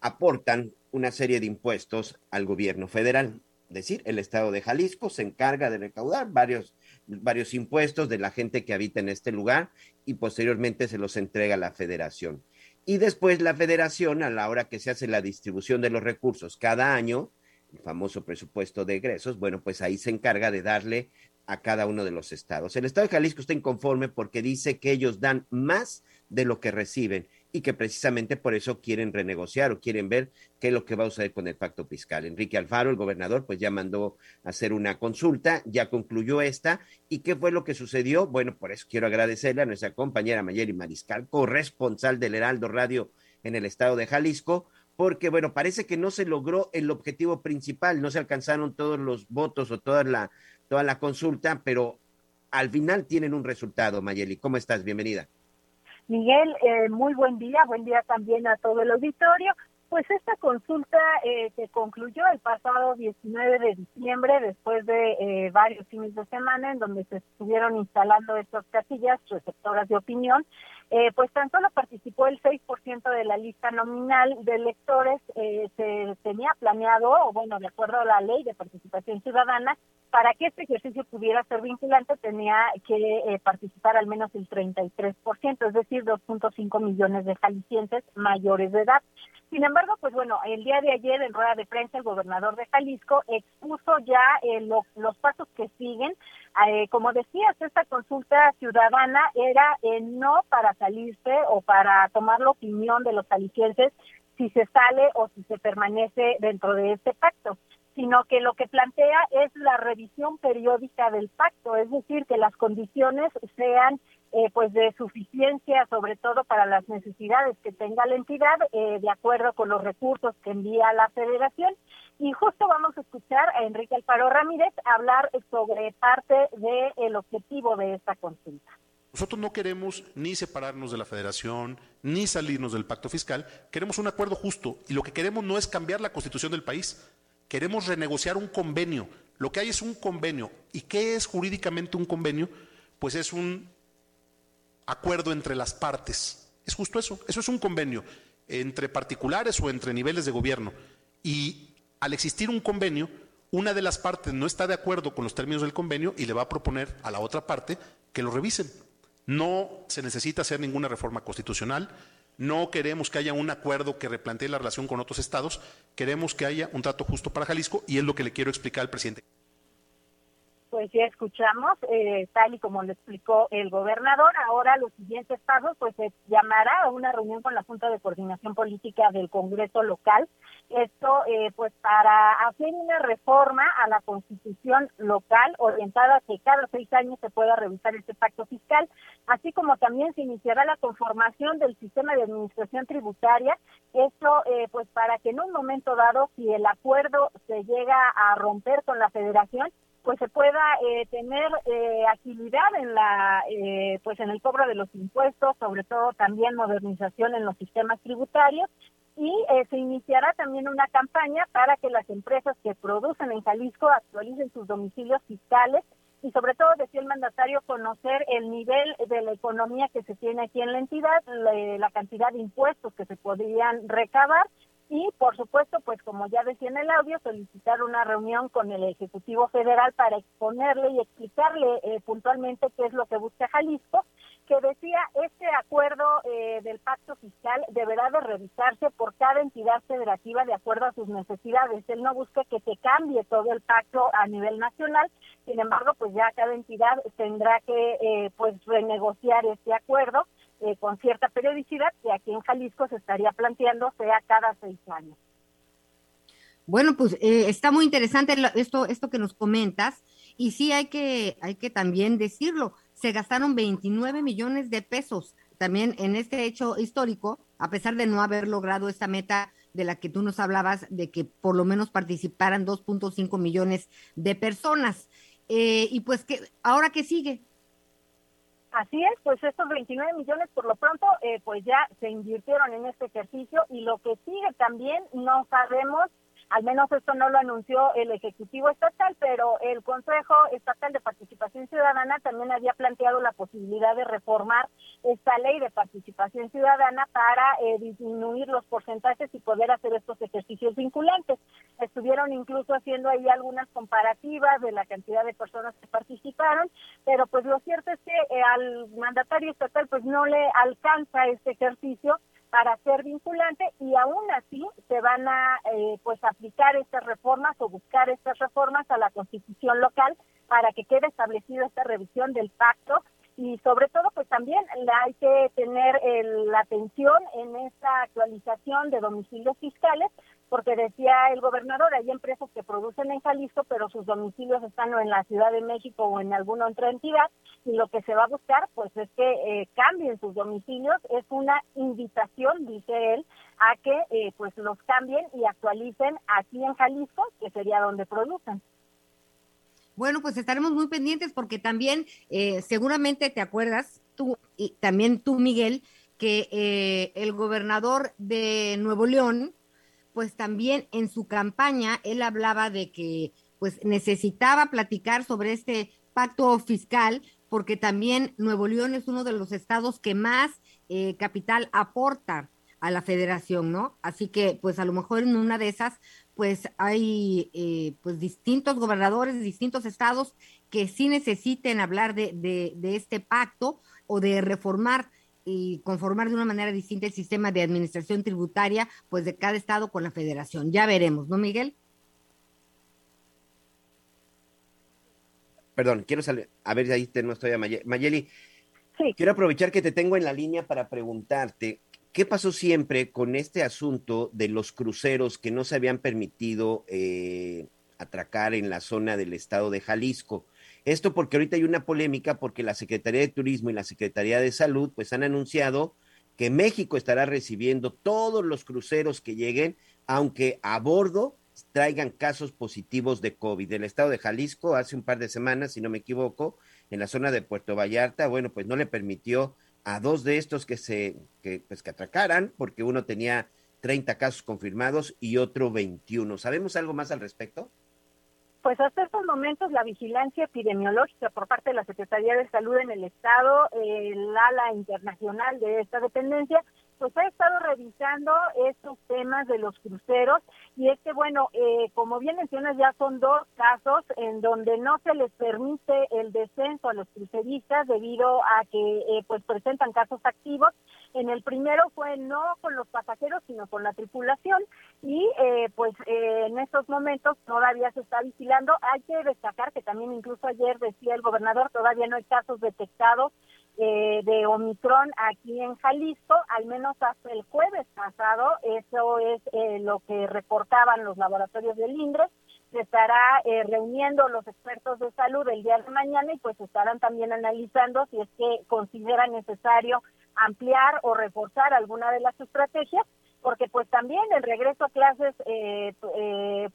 Speaker 4: aportan una serie de impuestos al gobierno federal. Es decir, el estado de Jalisco se encarga de recaudar varios, varios impuestos de la gente que habita en este lugar y posteriormente se los entrega a la federación. Y después la federación, a la hora que se hace la distribución de los recursos cada año, el famoso presupuesto de egresos, bueno, pues ahí se encarga de darle a cada uno de los estados. El estado de Jalisco está inconforme porque dice que ellos dan más de lo que reciben y que precisamente por eso quieren renegociar o quieren ver qué es lo que va a suceder con el pacto fiscal. Enrique Alfaro, el gobernador, pues ya mandó hacer una consulta, ya concluyó esta. ¿Y qué fue lo que sucedió? Bueno, por eso quiero agradecerle a nuestra compañera Mayeri Mariscal, corresponsal del Heraldo Radio en el estado de Jalisco, porque bueno, parece que no se logró el objetivo principal, no se alcanzaron todos los votos o toda la, toda la consulta, pero al final tienen un resultado, Mayeli. ¿Cómo estás? Bienvenida.
Speaker 9: Miguel, eh, muy buen día, buen día también a todo el auditorio. Pues esta consulta eh, que concluyó el pasado 19 de diciembre, después de eh, varios fines de semana en donde se estuvieron instalando estas casillas receptoras de opinión, eh, pues tan solo participó el 6% de la lista nominal de electores, eh, se tenía planeado, o bueno, de acuerdo a la ley de participación ciudadana, para que este ejercicio pudiera ser vinculante tenía que eh, participar al menos el 33%, es decir, 2.5 millones de jaliscienses mayores de edad. Sin embargo, pues bueno, el día de ayer en rueda de prensa el gobernador de Jalisco expuso ya los pasos que siguen eh, como decías, esta consulta ciudadana era eh, no para salirse o para tomar la opinión de los jaliscienses si se sale o si se permanece dentro de este pacto, sino que lo que plantea es la revisión periódica del pacto, es decir, que las condiciones sean eh, pues de suficiencia, sobre todo para las necesidades que tenga la entidad, eh, de acuerdo con los recursos que envía la federación. Y justo vamos a escuchar a Enrique Alfaro Ramírez hablar sobre parte del objetivo de esta consulta.
Speaker 10: Nosotros no queremos ni separarnos de la federación, ni salirnos del pacto fiscal, queremos un acuerdo justo y lo que queremos no es cambiar la constitución del país, queremos renegociar un convenio. Lo que hay es un convenio. ¿Y qué es jurídicamente un convenio? Pues es un acuerdo entre las partes. Es justo eso, eso es un convenio entre particulares o entre niveles de gobierno. Y al existir un convenio, una de las partes no está de acuerdo con los términos del convenio y le va a proponer a la otra parte que lo revisen. No se necesita hacer ninguna reforma constitucional, no queremos que haya un acuerdo que replantee la relación con otros estados, queremos que haya un trato justo para Jalisco y es lo que le quiero explicar al presidente
Speaker 9: pues ya escuchamos, eh, tal y como le explicó el gobernador, ahora los siguientes pasos, pues se llamará a una reunión con la Junta de Coordinación Política del Congreso local. Esto, eh, pues para hacer una reforma a la constitución local orientada a que cada seis años se pueda revisar este pacto fiscal, así como también se iniciará la conformación del sistema de administración tributaria. Esto, eh, pues para que en un momento dado, si el acuerdo se llega a romper con la federación, pues se pueda eh, tener eh, agilidad en la eh, pues en el cobro de los impuestos sobre todo también modernización en los sistemas tributarios y se iniciará también una campaña para que las empresas que producen en Jalisco actualicen sus domicilios fiscales y sobre todo decía el mandatario conocer el nivel de la economía que se tiene aquí en la entidad, la cantidad de impuestos que se podrían recabar y por supuesto, pues como ya decía en el audio, solicitar una reunión con el Ejecutivo Federal para exponerle y explicarle eh, puntualmente qué es lo que busca Jalisco, que decía este acuerdo eh, del pacto fiscal deberá de revisarse por cada entidad federativa de acuerdo a sus necesidades. Él no busca que se cambie todo el pacto a nivel nacional, sin embargo, pues ya cada entidad tendrá que eh, pues renegociar este acuerdo eh, con cierta periodicidad que aquí en Jalisco se estaría planteando sea cada seis años.
Speaker 3: Bueno, pues eh, está muy interesante esto, esto que nos comentas y sí hay que, hay que también decirlo, se gastaron 29 millones de pesos también en este hecho histórico, a pesar de no haber logrado esta meta de la que tú nos hablabas, de que por lo menos participaran 2.5 millones de personas. Eh, y pues, que ¿ahora qué sigue?
Speaker 9: Así es, pues estos 29 millones por lo pronto eh, pues ya se invirtieron en este ejercicio y lo que sigue también no sabemos al menos esto no lo anunció el Ejecutivo Estatal, pero el Consejo Estatal de Participación Ciudadana también había planteado la posibilidad de reformar esta ley de participación ciudadana para eh, disminuir los porcentajes y poder hacer estos ejercicios vinculantes. Estuvieron incluso haciendo ahí algunas comparativas de la cantidad de personas que participaron, pero pues lo cierto es que eh, al mandatario estatal pues no le alcanza este ejercicio para ser vinculante y aún así se van a eh, pues aplicar estas reformas o buscar estas reformas a la constitución local para que quede establecida esta revisión del pacto. Y sobre todo pues también hay que tener la atención en esta actualización de domicilios fiscales porque decía el gobernador, hay empresas que producen en Jalisco, pero sus domicilios están o en la Ciudad de México o en alguna otra entidad, y lo que se va a buscar, pues es que eh, cambien sus domicilios, es una invitación, dice él, a que eh, pues los cambien y actualicen aquí en Jalisco, que sería donde producen.
Speaker 3: Bueno, pues estaremos muy pendientes porque también eh, seguramente te acuerdas, tú y también tú, Miguel, que el gobernador de Nuevo León, pues también en su campaña él hablaba de que pues necesitaba platicar sobre este pacto fiscal porque también Nuevo León es uno de los estados que más eh, capital aporta a la federación, ¿no? Así que pues a lo mejor en una de esas pues hay eh, pues distintos gobernadores, distintos estados que sí necesiten hablar de, de, de este pacto o de reformar y conformar de una manera distinta el sistema de administración tributaria, pues de cada estado con la federación. Ya veremos, ¿no, Miguel?
Speaker 4: Perdón, quiero salir, a ver, ahí no estoy a Mayeli. Sí. Quiero aprovechar que te tengo en la línea para preguntarte, ¿qué pasó siempre con este asunto de los cruceros que no se habían permitido eh, atracar en la zona del estado de Jalisco? Esto porque ahorita hay una polémica porque la Secretaría de Turismo y la Secretaría de Salud pues han anunciado que México estará recibiendo todos los cruceros que lleguen, aunque a bordo traigan casos positivos de COVID. El estado de Jalisco hace un par de semanas, si no me equivoco, en la zona de Puerto Vallarta, bueno, pues no le permitió a dos de estos que se que pues que atracaran porque uno tenía 30 casos confirmados y otro 21. ¿Sabemos algo más al respecto?
Speaker 9: Pues hasta estos momentos la vigilancia epidemiológica por parte de la Secretaría de Salud en el Estado, el ala internacional de esta dependencia, pues ha estado revisando estos temas de los cruceros y es que, bueno, eh, como bien mencionas, ya son dos casos en donde no se les permite el descenso a los cruceristas debido a que eh, pues presentan casos activos. En el primero fue no con los pasajeros, sino con la tripulación y eh, pues en estos momentos todavía se está vigilando. Hay que destacar que también incluso ayer decía el gobernador, todavía no hay casos detectados eh, de Omicron aquí en Jalisco, al menos hasta el jueves pasado, eso es eh, lo que reportaban los laboratorios del INDRE, se estará eh, reuniendo los expertos de salud el día de mañana y pues estarán también analizando si es que consideran necesario ampliar o reforzar alguna de las estrategias porque pues también el regreso a clases eh,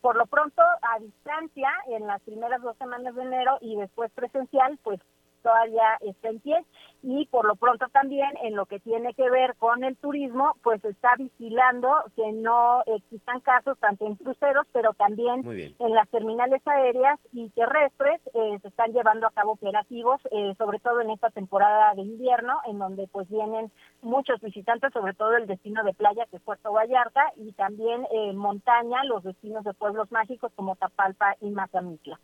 Speaker 9: por lo pronto a distancia en las primeras dos semanas de enero y después presencial pues todavía está en pie y por lo pronto también en lo que tiene que ver con el turismo, pues está vigilando que no existan casos tanto en cruceros, pero también en las terminales aéreas y terrestres eh, se están llevando a cabo operativos, eh, sobre todo en esta temporada de invierno, en donde pues vienen muchos visitantes, sobre todo el destino de playa que es Puerto Vallarta y también eh, montaña, los destinos de pueblos mágicos como Tapalpa y Mazamitla.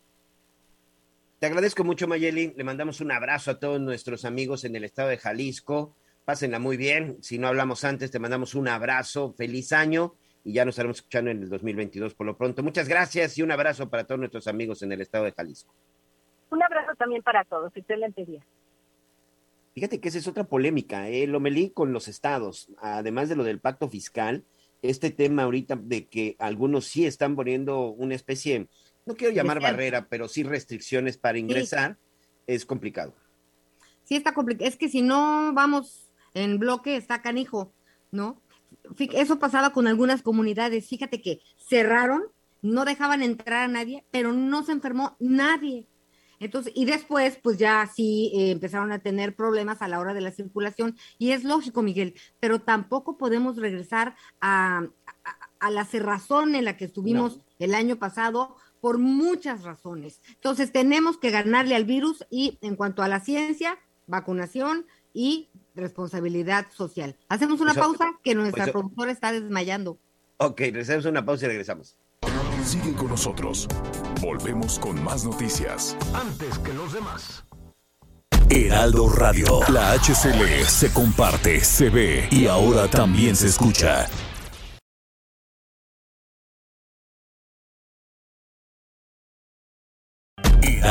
Speaker 4: Te agradezco mucho, Mayeli. Le mandamos un abrazo a todos nuestros amigos en el estado de Jalisco. Pásenla muy bien. Si no hablamos antes, te mandamos un abrazo. Feliz año y ya nos estaremos escuchando en el 2022 por lo pronto. Muchas gracias y un abrazo para todos nuestros amigos en el estado de Jalisco.
Speaker 9: Un abrazo también para todos. Excelente día.
Speaker 4: Fíjate que esa es otra polémica, ¿eh? lo melí con los estados, además de lo del pacto fiscal, este tema ahorita de que algunos sí están poniendo una especie no quiero llamar barrera, pero sí restricciones para ingresar, es complicado.
Speaker 3: Sí, está complicado. Es que si no vamos en bloque, está canijo, ¿no? Eso pasaba con algunas comunidades. Fíjate que cerraron, no dejaban entrar a nadie, pero no se enfermó nadie. Entonces, y después, pues ya sí eh, empezaron a tener problemas a la hora de la circulación. Y es lógico, Miguel, pero tampoco podemos regresar a, a, la cerrazón en la que estuvimos el año pasado por muchas razones. Entonces, tenemos que ganarle al virus y en cuanto a la ciencia, vacunación y responsabilidad social. Hacemos una pausa que nuestra pues, productora está desmayando.
Speaker 4: Ok, hacemos una pausa y regresamos.
Speaker 1: Siguen con nosotros. Volvemos con más noticias.
Speaker 11: Antes que los demás.
Speaker 1: Heraldo Radio. La HCL se comparte, se ve y ahora también se escucha.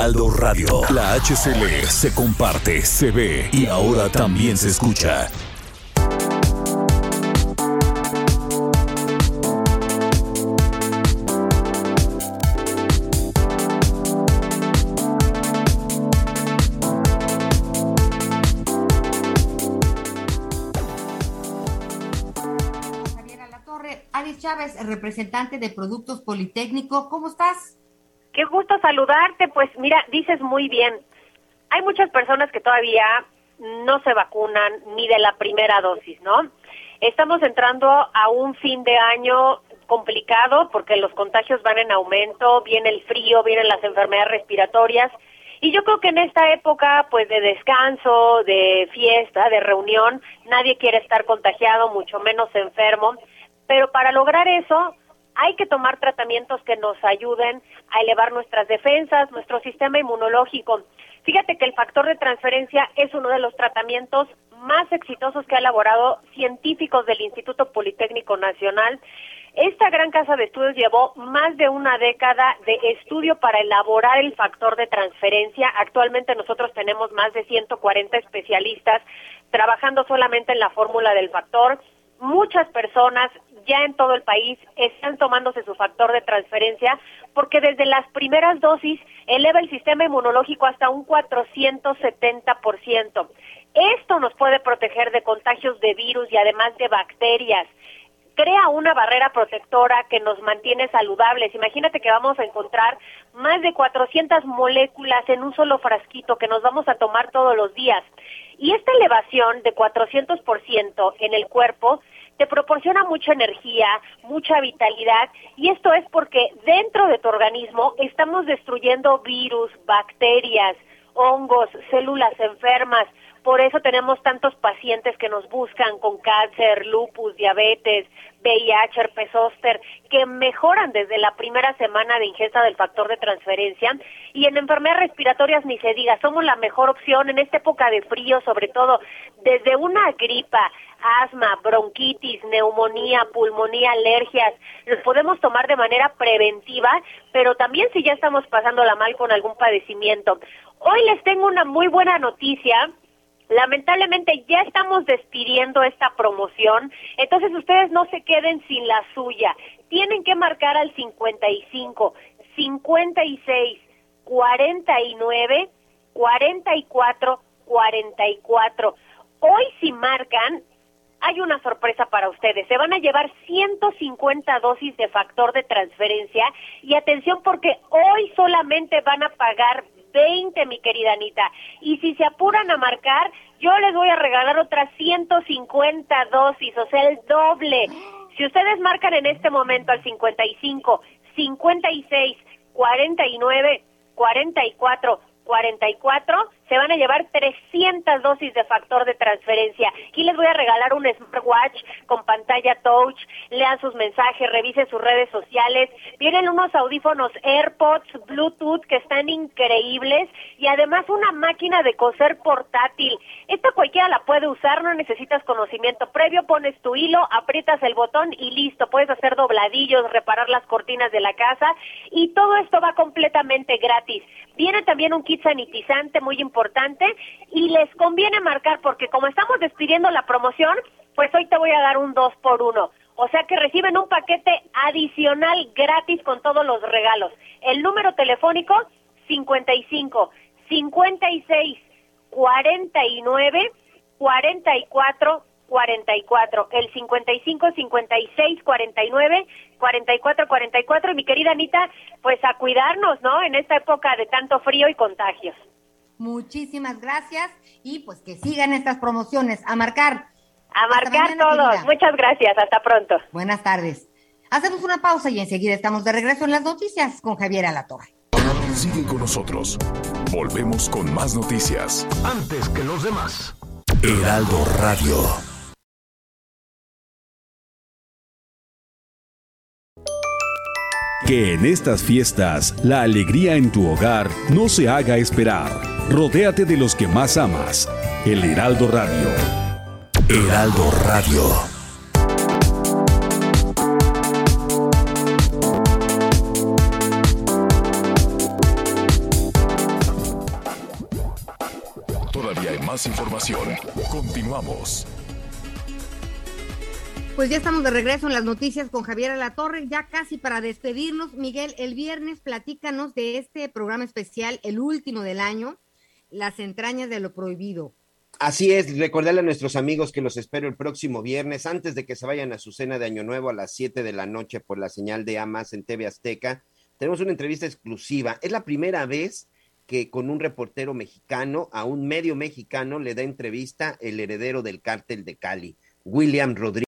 Speaker 1: Heraldo Radio. La HCL se comparte, se ve y ahora también se escucha.
Speaker 3: Chávez, representante de Productos Politécnico. ¿Cómo estás?
Speaker 12: Qué gusto saludarte. Pues mira, dices muy bien. Hay muchas personas que todavía no se vacunan ni de la primera dosis, ¿no? Estamos entrando a un fin de año complicado porque los contagios van en aumento, viene el frío, vienen las enfermedades respiratorias y yo creo que en esta época pues de descanso, de fiesta, de reunión, nadie quiere estar contagiado, mucho menos enfermo. Pero para lograr eso hay que tomar tratamientos que nos ayuden a elevar nuestras defensas, nuestro sistema inmunológico. Fíjate que el factor de transferencia es uno de los tratamientos más exitosos que ha elaborado científicos del Instituto Politécnico Nacional. Esta gran casa de estudios llevó más de una década de estudio para elaborar el factor de transferencia. Actualmente nosotros tenemos más de 140 especialistas trabajando solamente en la fórmula del factor. Muchas personas ya en todo el país están tomándose su factor de transferencia porque desde las primeras dosis eleva el sistema inmunológico hasta un 470%. Esto nos puede proteger de contagios de virus y además de bacterias crea una barrera protectora que nos mantiene saludables. Imagínate que vamos a encontrar más de 400 moléculas en un solo frasquito que nos vamos a tomar todos los días. Y esta elevación de 400% en el cuerpo te proporciona mucha energía, mucha vitalidad y esto es porque dentro de tu organismo estamos destruyendo virus, bacterias, hongos, células enfermas. Por eso tenemos tantos pacientes que nos buscan con cáncer, lupus, diabetes, VIH, herpes zóster, que mejoran desde la primera semana de ingesta del factor de transferencia. Y en enfermedades respiratorias ni se diga, somos la mejor opción en esta época de frío, sobre todo desde una gripa, asma, bronquitis, neumonía, pulmonía, alergias, los podemos tomar de manera preventiva, pero también si ya estamos pasándola mal con algún padecimiento. Hoy les tengo una muy buena noticia Lamentablemente ya estamos despidiendo esta promoción, entonces ustedes no se queden sin la suya. Tienen que marcar al 55, 56, 49, 44, 44. Hoy si marcan, hay una sorpresa para ustedes. Se van a llevar 150 dosis de factor de transferencia y atención porque hoy solamente van a pagar 20, mi querida Anita. Y si se apuran a marcar, yo les voy a regalar otras 150 dosis, o sea, el doble. Si ustedes marcan en este momento al 55, 56, 49, 44, 44, se van a llevar 300 dosis de factor de transferencia. Aquí les voy a regalar un smartwatch con pantalla touch, lean sus mensajes, revisen sus redes sociales. Vienen unos audífonos AirPods Bluetooth que están increíbles y además una máquina de coser portátil. Esta cualquiera la puede usar, no necesitas conocimiento previo, pones tu hilo, aprietas el botón y listo, puedes hacer dobladillos, reparar las cortinas de la casa y todo esto va completamente gratis. Viene también un kit sanitizante muy importante y les conviene marcar porque como estamos despidiendo la promoción, pues hoy te voy a dar un 2 por 1. O sea que reciben un paquete adicional gratis con todos los regalos. El número telefónico 55 56 49 44 44, el 55 56 49 44 44 y mi querida Anita, pues a cuidarnos, ¿no? En esta época de tanto frío y contagios.
Speaker 3: Muchísimas gracias y pues que sigan estas promociones. A marcar.
Speaker 12: A marcar todos. Muchas gracias. Hasta pronto.
Speaker 3: Buenas tardes. Hacemos una pausa y enseguida estamos de regreso en las noticias con Javier Alatorre.
Speaker 1: Sigue con nosotros. Volvemos con más noticias.
Speaker 11: Antes que los demás.
Speaker 1: Heraldo Radio. Que en estas fiestas la alegría en tu hogar no se haga esperar. Rodéate de los que más amas. El Heraldo Radio. Heraldo Radio. Todavía hay más información. Continuamos.
Speaker 3: Pues ya estamos de regreso en las noticias con Javier Alatorre, ya casi para despedirnos. Miguel, el viernes platícanos de este programa especial, el último del año, Las entrañas de lo prohibido.
Speaker 4: Así es, recordarle a nuestros amigos que los espero el próximo viernes, antes de que se vayan a su cena de Año Nuevo a las 7 de la noche por la señal de AMAS en TV Azteca. Tenemos una entrevista exclusiva. Es la primera vez que con un reportero mexicano, a un medio mexicano, le da entrevista el heredero del cártel de Cali, William Rodríguez.